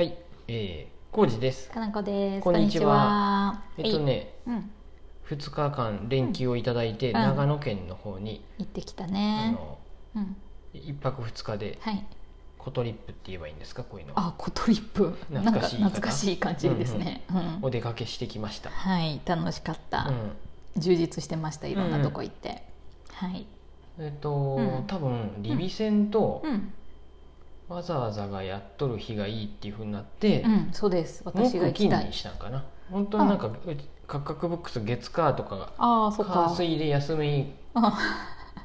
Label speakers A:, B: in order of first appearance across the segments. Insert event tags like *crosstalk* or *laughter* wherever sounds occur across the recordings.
A: はい、えー、コウジです。
B: かなこです。
A: こんにちはえっとね、
B: はいうん、
A: 2日間連休をいただいて、
B: うん
A: 長野県の方に、
B: 行ってきた
A: あ
B: ね。
A: の
B: うん、
A: 1泊2日で
B: はい。
A: コトリップって言えばいいんですか？こういうの
B: あ、コトリップ。
A: 懐かしい
B: 懐かしい感じですね。うん
A: お出かけしてきました。
B: はい、楽しかった、
A: うん
B: 充実してました。いろんなとこ行って。はい。
A: えっ、と、
B: うん
A: 多分リビ戦と
B: うん、
A: わざわざがやっとる日がいいっていうふうになって、
B: うん、そうです。私が行きたい
A: に。したんかな本当はなんかうカッカクブックス月火とかが
B: ああ、そっ
A: 火
B: か。
A: 水で休み
B: あ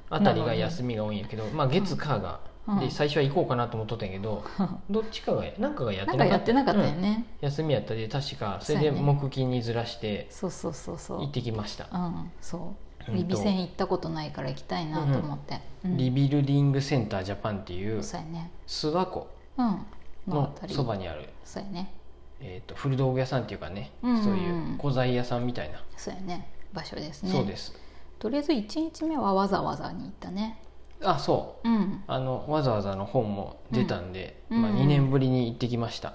A: あたりが休みが多いんやけど、まあ月火が、
B: うん
A: で最初は行こうかなと思っとったんやけど、*laughs* どっちかがなんかがやって
B: な
A: かった
B: ってなかったよ
A: うん
B: ね。
A: 休みやったで確かそれで木金にずらして
B: そうそうそうそう。
A: 行ってきました、
B: うん、そう。リビ戦行ったことないから行きたいなと思って。うん。
A: リビルディングセンタージャパンっていう
B: そうやね。
A: 諏訪湖。
B: うん。の。
A: そばにある、
B: そうやね。
A: えー、と古道具屋さんっていうかね、
B: うんうんうん。
A: そういう古材屋さんみたいな、
B: そうやね。場所ですね。
A: そうです。
B: とりあえず1日目はわざわざに行ったね。
A: あそう。
B: うん。
A: あのわざわざの本も出たんで、まあ、
B: うん。うん
A: 2年ぶりに行ってきました、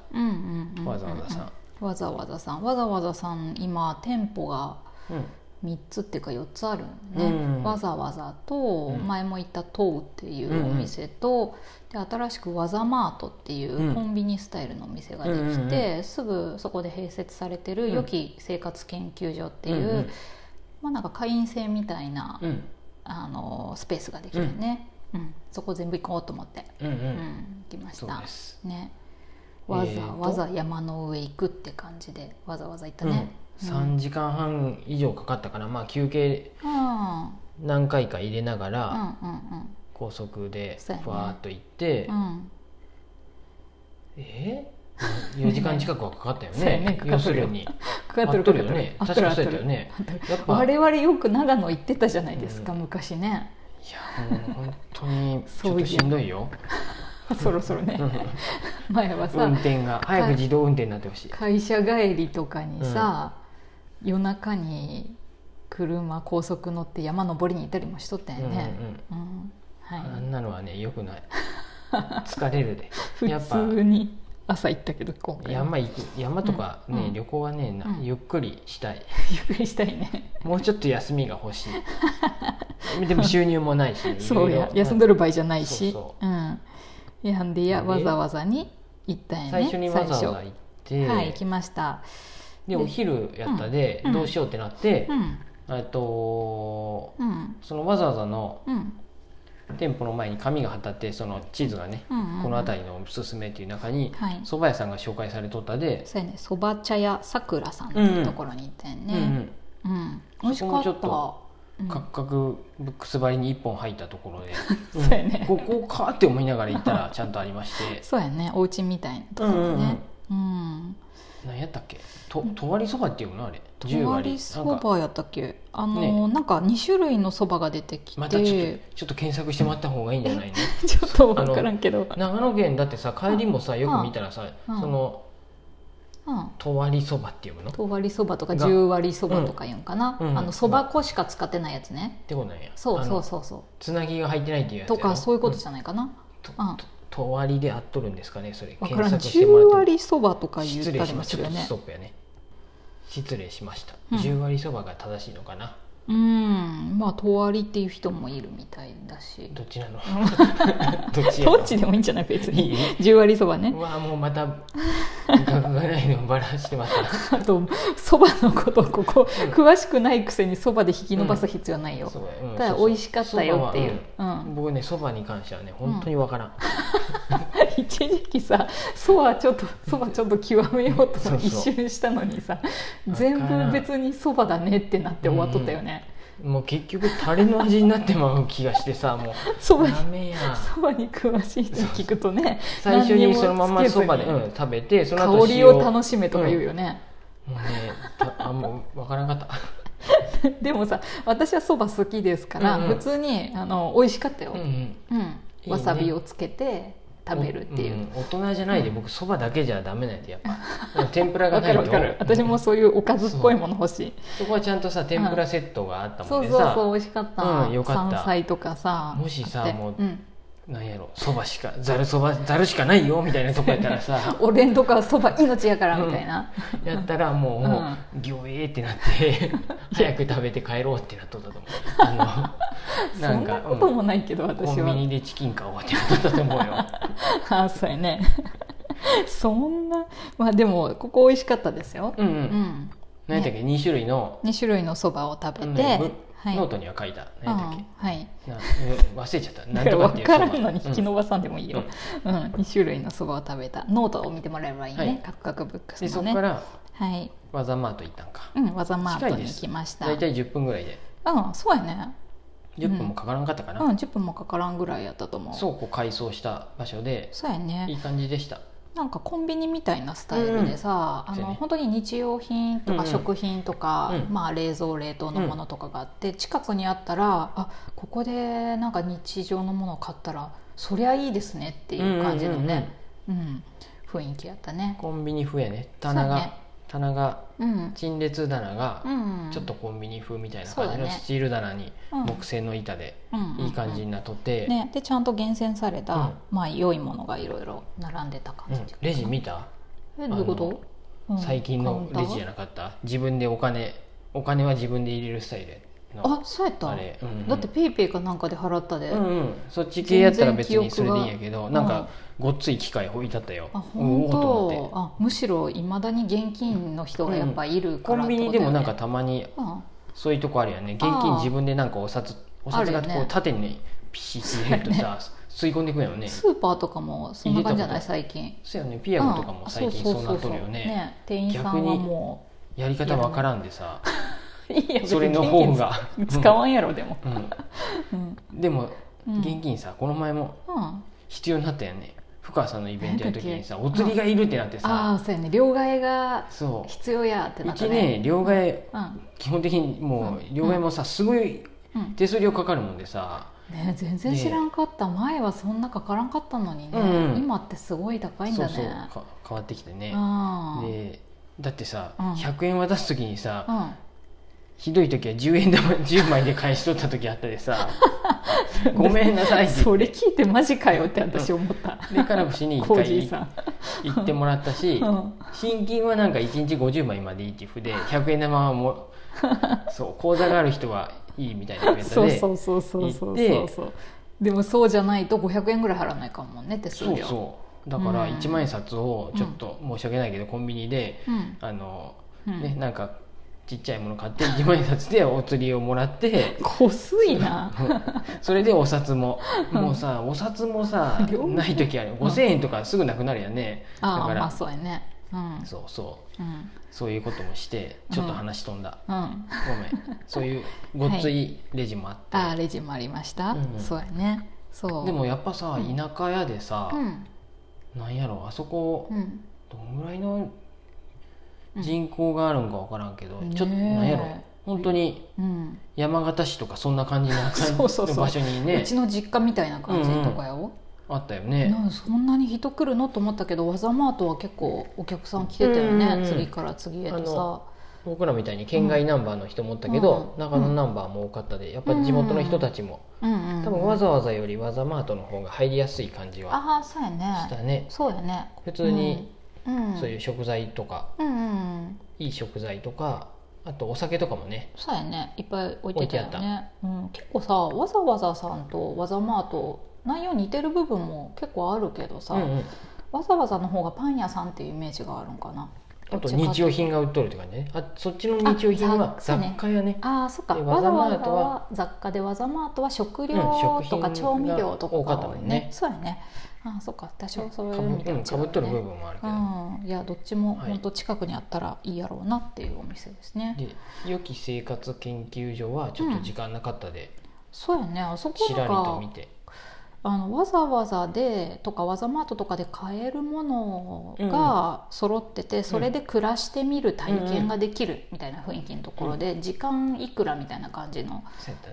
A: わざわざさん、
B: わざわざさん。わざわざさん今店舗が
A: うん
B: 3つっていうか4つあるのね、
A: うん。
B: わざわざと
A: うん。
B: 前も言った「トウ」っていうお店と、で新しく「わざマート」っていううん。コンビニスタイルのお店ができて、
A: うんうんう
B: すぐそこで併設されてる
A: うん。
B: 良き生活研究所っていう、
A: うんうん。
B: まあ、なんか会員制みたいな、
A: うん。
B: あのスペースができるね、うん。そこ全部行こうと思って、
A: うんうん。
B: うん。行きました。ね。わざわざ山の上行くって感じでわざわざ行った
A: うん。
B: ね、
A: 3時間半以上かかったかな、まあ、休憩
B: うん、
A: 何回か入れなが
B: うん
A: ら
B: うん。
A: 高速でふわーっと行って、
B: うん。うん
A: え？4時間近くはかかったよ
B: ね。*laughs*
A: ね。要するに。
B: かかってる。
A: よね。確かそうやったよね。
B: 我々よく長野行ってたじゃないですか、
A: うん。
B: 昔ね。
A: いやもう本当に *laughs* ちょっとしんどいよ。*laughs*
B: そろそろね。
A: うん。
B: 前はさ
A: 運転が。早く自動運転になってほしい。
B: 会社帰りとかにさ、夜中に車高速乗って山登りに行ったりもしとったよね、うん
A: あ
B: はい、
A: んなのはねよくない。疲れるで。*laughs*
B: 普通に朝行ったけど今回は。
A: 山行く山とかね、
B: うん
A: 旅行はねゆっくりしたい。*laughs*
B: ゆっくりしたいね。
A: もうちょっと休みが欲しい。*laughs* でも収入もないし
B: そうや。休んでる場合じゃないし。
A: そう
B: う。ん。いやんでや
A: で
B: わざわざに行ったんやね
A: 最初にわざわざ
B: 最
A: 行って、
B: 初。はい行きました
A: でお昼やったで、
B: うん。
A: どうしようってなって
B: う、ん。
A: えっと
B: うん。
A: そのわざわざの
B: うん。
A: 店舗の前に紙が貼ってあってその地図がね、
B: うんうん
A: この辺りのおすすめっていう中に
B: はい。
A: 蕎麦屋さんが紹介されとったで、
B: そうやね。そば茶屋さくらさんっていうところに行ったんや
A: うんうん。
B: ねうん。美味しかっ
A: そこもちょったカクカクブックス張りに一本入ったところで、*laughs*
B: そうやね。
A: ここかって思いながら行ったらちゃんとありまして。*laughs*
B: そうやね。お家みたいなところね。うん
A: 何やったっけ？ととわりそばっていうの？あれ。10
B: とりそばやったっけ？あの、
A: ね。
B: なんか2種類のそばが出てきて、
A: またちょっとちょっと検索してもらった方がいいんじゃないの？*laughs*
B: ちょっと分からんけど。
A: 長野県だってさ帰りもさよく見たらさ
B: うん。
A: その
B: うん。
A: とわりそばっていうの？っ
B: とわりそばとか
A: が
B: 十割そばとか言うん。かな、あのそば粉しか使ってないやつね、
A: てことなんや。
B: そうそう
A: う
B: そう。そ
A: つなぎが入ってないっていうや
B: う
A: つ
B: とかそういうこと
A: ん
B: じゃないかな、
A: ととわりで合っとるんですかねそれ。検索して
B: 十
A: もらって
B: 割そばとか言
A: 失
B: ったり
A: 礼しま
B: するよね。
A: 失礼しました。
B: うん。
A: 10割そばが正しいのかな
B: うん。まあとわりっていう人もいるみたいだし。
A: どっちなの？*laughs* どっち
B: どっちでもいいんじゃない別に。十割そばね。
A: うわもうまた額がないのバラしてます。
B: あとそばのことここ詳しくないくせにそばで引き伸ばす必要ないよ、
A: そううん。
B: ただ美味しかったよっていう。
A: 僕ねそばに関してはね本当にわからん、*laughs*
B: 一時期さそばちょっとそばちょっと極めようと一瞬したのにさ全部別にそばだねってなって終わっとったよね
A: もう結局タレの味になってまう気がしてさ *laughs* もう。
B: そばに
A: ダメや
B: そばに詳しい人に聞くとね
A: 最初にそのままそばで、うん、食べてその後
B: 香りを楽しめとか言うよね、
A: もうねたあもうわからなかった。*laughs*
B: でもさ私はそば好きですから、
A: うんうん。
B: 普通にあの美味しかったよ、
A: うんうん。
B: うん。わさびをつけて食べるっていう、
A: ん大人じゃないで、僕そばだけじゃダメなんでやっぱ。*laughs* 天ぷらが
B: わ
A: ないと。
B: かるわかる。私もそういうおかずっぽいもの欲しい。
A: そこはちゃんとさ天ぷらセットがあったも
B: そう
A: んでさ、
B: そうそう美味しかった、
A: うんよかった。
B: 山菜とかさ
A: もしさもう
B: うん。
A: なんやろそばしかざるそばざるしかないよみたいなとこやったらさ。*laughs*
B: 俺んとかそば命やからみたいな、
A: やったら *laughs* もう、
B: うん。
A: ギョエーってなって早く食べて帰ろうってなっとったと思う。あの *laughs*
B: そんなこともないけど、
A: うん。コ
B: 私は。
A: ンビニでチキン買おうってなったと思うよ。*laughs*
B: あそうやね。*laughs* そんなまあでもここ美味しかったですよ。
A: うんうん、
B: うん。
A: 何やったっけ、2種類の、
B: 2種類のそばを食べて、はい。
A: ノートには書いた。何やっけ、
B: うんはい。
A: 忘れちゃった。なんとかっていう
B: 分からんのに引き伸ばさんでもいいよ、うん。2種類のそばを食べた。ノートを見てもらえばいいね、
A: はい。
B: カクカクブック
A: で
B: スのね。
A: そこから
B: はい、
A: ワザマート行ったんか。
B: うん、ワザマートに行きました。
A: 大体10分ぐらいで。
B: うんそうやね
A: 10分もかからんかったかな、
B: うん10分もかからんぐらいやったと思う。
A: 倉庫改装した場所で
B: そうやね
A: いい感じで。した
B: なんかコンビニみたいなスタイルでさ、
A: うね
B: の本当に日用品と
A: うんうん。
B: か食品とか、
A: うん。
B: まあ、冷蔵冷凍のものとかがあって、近くにあったらあここでなんか日常のものを買ったらそりゃいいですねっていう感じのね、うん雰囲気やったね。
A: コンビニ風やね。棚が、棚が
B: うん。
A: 陳列棚が
B: うん、
A: ちょっとコンビニ風みたいな感じのスチール棚に
B: うん。
A: 木製の板で
B: うん
A: いい感じになっとって、
B: ね、でちゃんと厳選された、
A: うん。
B: まあ良いものがいろいろ並んでた
A: うん。
B: 感じ、
A: レジ見た、
B: えどういうこと、うん。
A: 最近のレジじゃなかった？自分でお金お金は自分で入れるスタイルの
B: あそうやった？
A: うんうん。
B: だってペイペイかなんかで払ったで、
A: うんうん、そっち系やったら別にそれでいいんやけどなんかごっつい機械置いてあったよ。
B: あ
A: お
B: 本当？あむしろいまだに現金の人がやっぱいるから
A: コンビニでもなんかたまにそういうとこあるよね。現金自分でなんかお札お札がこう縦にピシッて入れるとさ、吸い込んでいくんよね。
B: うんスーパーとかもそんな感じじゃない？
A: 入
B: 最近。
A: そうやね。ピアノとかも最近そうなっとるよ
B: うん
A: ね
B: 店員さんはも
A: やり方わからんでさ、
B: ういいや
A: それの方が。
B: 使わんやろでも。
A: でも
B: うん。
A: 現金さこの前も
B: うん。
A: 必要になったよね。深川さんのイベントや時にさお釣りがいるってなって
B: あ
A: さ
B: あそうやね。両替が
A: そ
B: 必要やって
A: ううち
B: なったね。
A: ね両替
B: うん。
A: 基本的にも
B: う
A: うん。両替もさすごい
B: うん。
A: 手数料かかるもんでさ。
B: ね、全然知らんかった、前はそんなかからんかったのにね、
A: うんうん。
B: 今ってすごい高いんだね。
A: そうそう。か変わってきてね。
B: うん。
A: でだってさ
B: うん。
A: 100円渡す時にさ
B: うん
A: ひどい時は10円玉 *laughs* 10枚で返しとった時あったでさ「*laughs* ごめんなさい」って
B: それ聞いてマジかよって私思った、
A: で金串に1
B: コージー
A: 回行ってもらったし
B: うん。
A: 新金はなんか1日50枚までいいっていうふうで *laughs* 100円玉はもうそう口座がある人はいいみたいなイベント
B: そう
A: で
B: そうそうそうそうそうそう。でもそうじゃないと500円ぐらい払わないかもね手数料。
A: そうそう。だから
B: うん。
A: 1万円札をちょっと申し訳ないけどコンビニで
B: うん。
A: あの
B: うん。
A: ねなんかちっちゃいもの買って1万円札でお釣りをもらって。*laughs*
B: こすいな。
A: それでお札も。もうさお札もさない時ある5000円とかすぐなくなるよね。だから。
B: ああまあそうやね。うん。
A: そうそう。
B: うん。
A: そういうこともしてちょっと話飛んだ、
B: うん。
A: ごめん。そういうごっついレジもあって、
B: ああレジもありました、
A: うんうん。
B: そうやね。そう。
A: でもやっぱさ
B: うん。
A: 田舎屋でさ、
B: うん。
A: なんやろあそこ
B: うん。
A: どんぐらいの
B: うん
A: 人口があるんか分からんけど、ちょっと
B: ねえ
A: なんやろ。本当に
B: うん。
A: 山形市とかそんな感じな感じ
B: そうそうそう。
A: の場所にね。
B: うちの実家みたいな感じとかよ、
A: あったよね、
B: そんなに人来るのと思ったけどワザマートは結構お客さん来てたよね、
A: うんうんうん。
B: 次から次へとさ。
A: 僕らみたいに県外ナンバーの人もおったけど、
B: うん。
A: 長野ナンバーも多かったでやっぱ地元の人たちも、
B: うんうんうん。
A: 多分わざわざよりわざマートの方が入りやすい感じはしたね。
B: そうやね。
A: 普通に
B: うん、
A: そういう食材とか、
B: うんうん。
A: いい食材とかあとお酒とかもね。
B: そうやね。いっぱい置いてたよね、うん、結構さわざわざさんとわざマート内容似てる部分も結構あるけどさ、
A: うんうん。
B: わざわざの方がパン屋さんっていうイメージがあるんかな
A: あと日用品が売っとるって感じね。あそっちの日用品は雑貨屋ね。
B: ああそっか。
A: で
B: わざわざ
A: は
B: は雑貨でわざマートは食料とか調味料とか
A: が多かったもんね。
B: そうやね。ああそっか。多少そういう
A: かぶ,、うん、
B: 意味では違う、ね。
A: かぶっとる部分もあるけど、
B: うん、いやどっちも
A: はい。
B: 本当近くにあったらいいやろうなっていうお店ですね、
A: で良き生活研究所はちょっと時間なかったで、
B: そうやね。あそこ
A: ちらりと見て
B: あのわざわざでとかわざマートとかで買えるものが揃ってて、それで暮らしてみる体験ができるみたいな雰囲気のところで、時間いくらみたいな感じの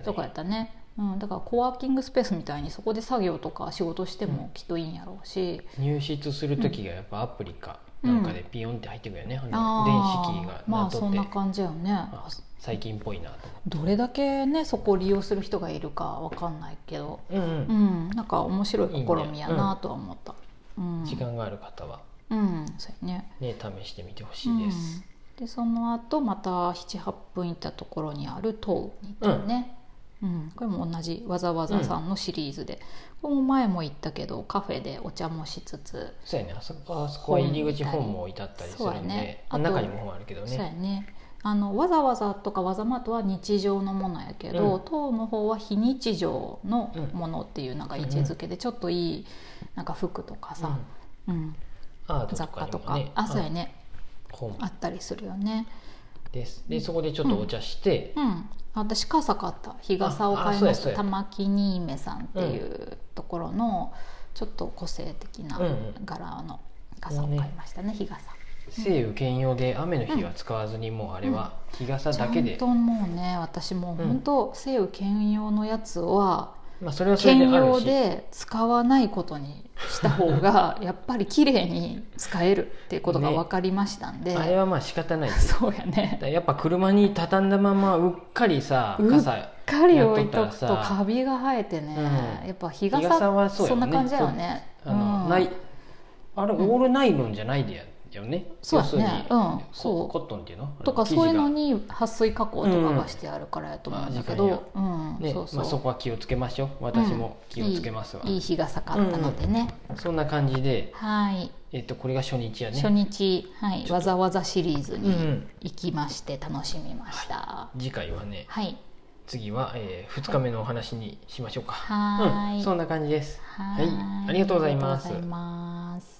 B: とこやったね、うん、だからコワーキングスペースみたいにそこで作業とか仕事してもきっといいんやろうし、
A: 入室する時がやっぱアプリか
B: うん
A: なんかでピヨンって入ってくるよね、電
B: ー
A: 子キーが
B: まあ
A: なっとって、
B: そんな感じよね
A: あ最近っぽいなと
B: どれだけねそこを利用する人がいるかわかんないけど、
A: うんうん。
B: うん、なんか面白い試みやなとは思った。うん、
A: 時間がある方は。
B: うん、そうやね。
A: ね試してみてほしいです、
B: うん、でその後また78分行ったところにあるトウに行ったよね、うん。これも同じわざわざさんのシリーズで、これも前も行ったけどカフェでお茶もしつつ、
A: そうやね。あそこあそこは入り口本も置いてあったりするんで、
B: ね。
A: 中にも本あるけど
B: そうや
A: ね
B: ねあのわざわざとかわざまとは日常のものやけど、
A: うん。
B: の方は非日常のものっていうなんか位置づけでちょっといいなんか服とかさ、うん。雑貨とか
A: かにもね。
B: あそうやね。
A: 本
B: あったりするよね。
A: です。でそこでちょっとお茶して、
B: うん。私傘買った日傘を買いました。玉木新芽さんっていうところのちょっと個性的な
A: うん。うん。
B: 柄の傘を買いましたね。日傘
A: 西雨兼用で雨の日は使わずにもうあれは日傘
B: ちゃ
A: だけで、
B: んともうね私もう本当西雨兼用のやつは
A: まあ、それはそれで
B: 兼用で使わないことにした方が *laughs* やっぱり綺麗に使えるっていうことが分かりましたんで、
A: あれはまあ仕方ない。です
B: そうやね。
A: やっぱ車に畳んだままうっかりさ
B: うっ
A: 傘
B: しっかり置いとくとカビが生えてね、
A: うん。
B: やっぱ日
A: 日
B: 傘
A: 傘はそね。
B: そんな感じだよね
A: あの、
B: うん。
A: ないあれオールナイロンじゃないでやよね、
B: そうやね。うん
A: コ
B: そう。
A: コットンっていうの？
B: とかそういうのに撥水加工とかがしてあるからやと思うんだけど、うん。
A: ね
B: そうそう、
A: まあ、そこは気をつけましょう。私も気をつけますわ、
B: いいいい日傘買ったのでね、
A: そんな感じで、
B: はい。
A: えっとこれが初日やね。
B: 初日、はい、わざわざシリーズに行きまして楽しみました、
A: 次回はね
B: はい。
A: 次は、え2日目のお話にしましょうか、
B: はーい。
A: うん、そんな感じです。
B: はい。ありがとうございます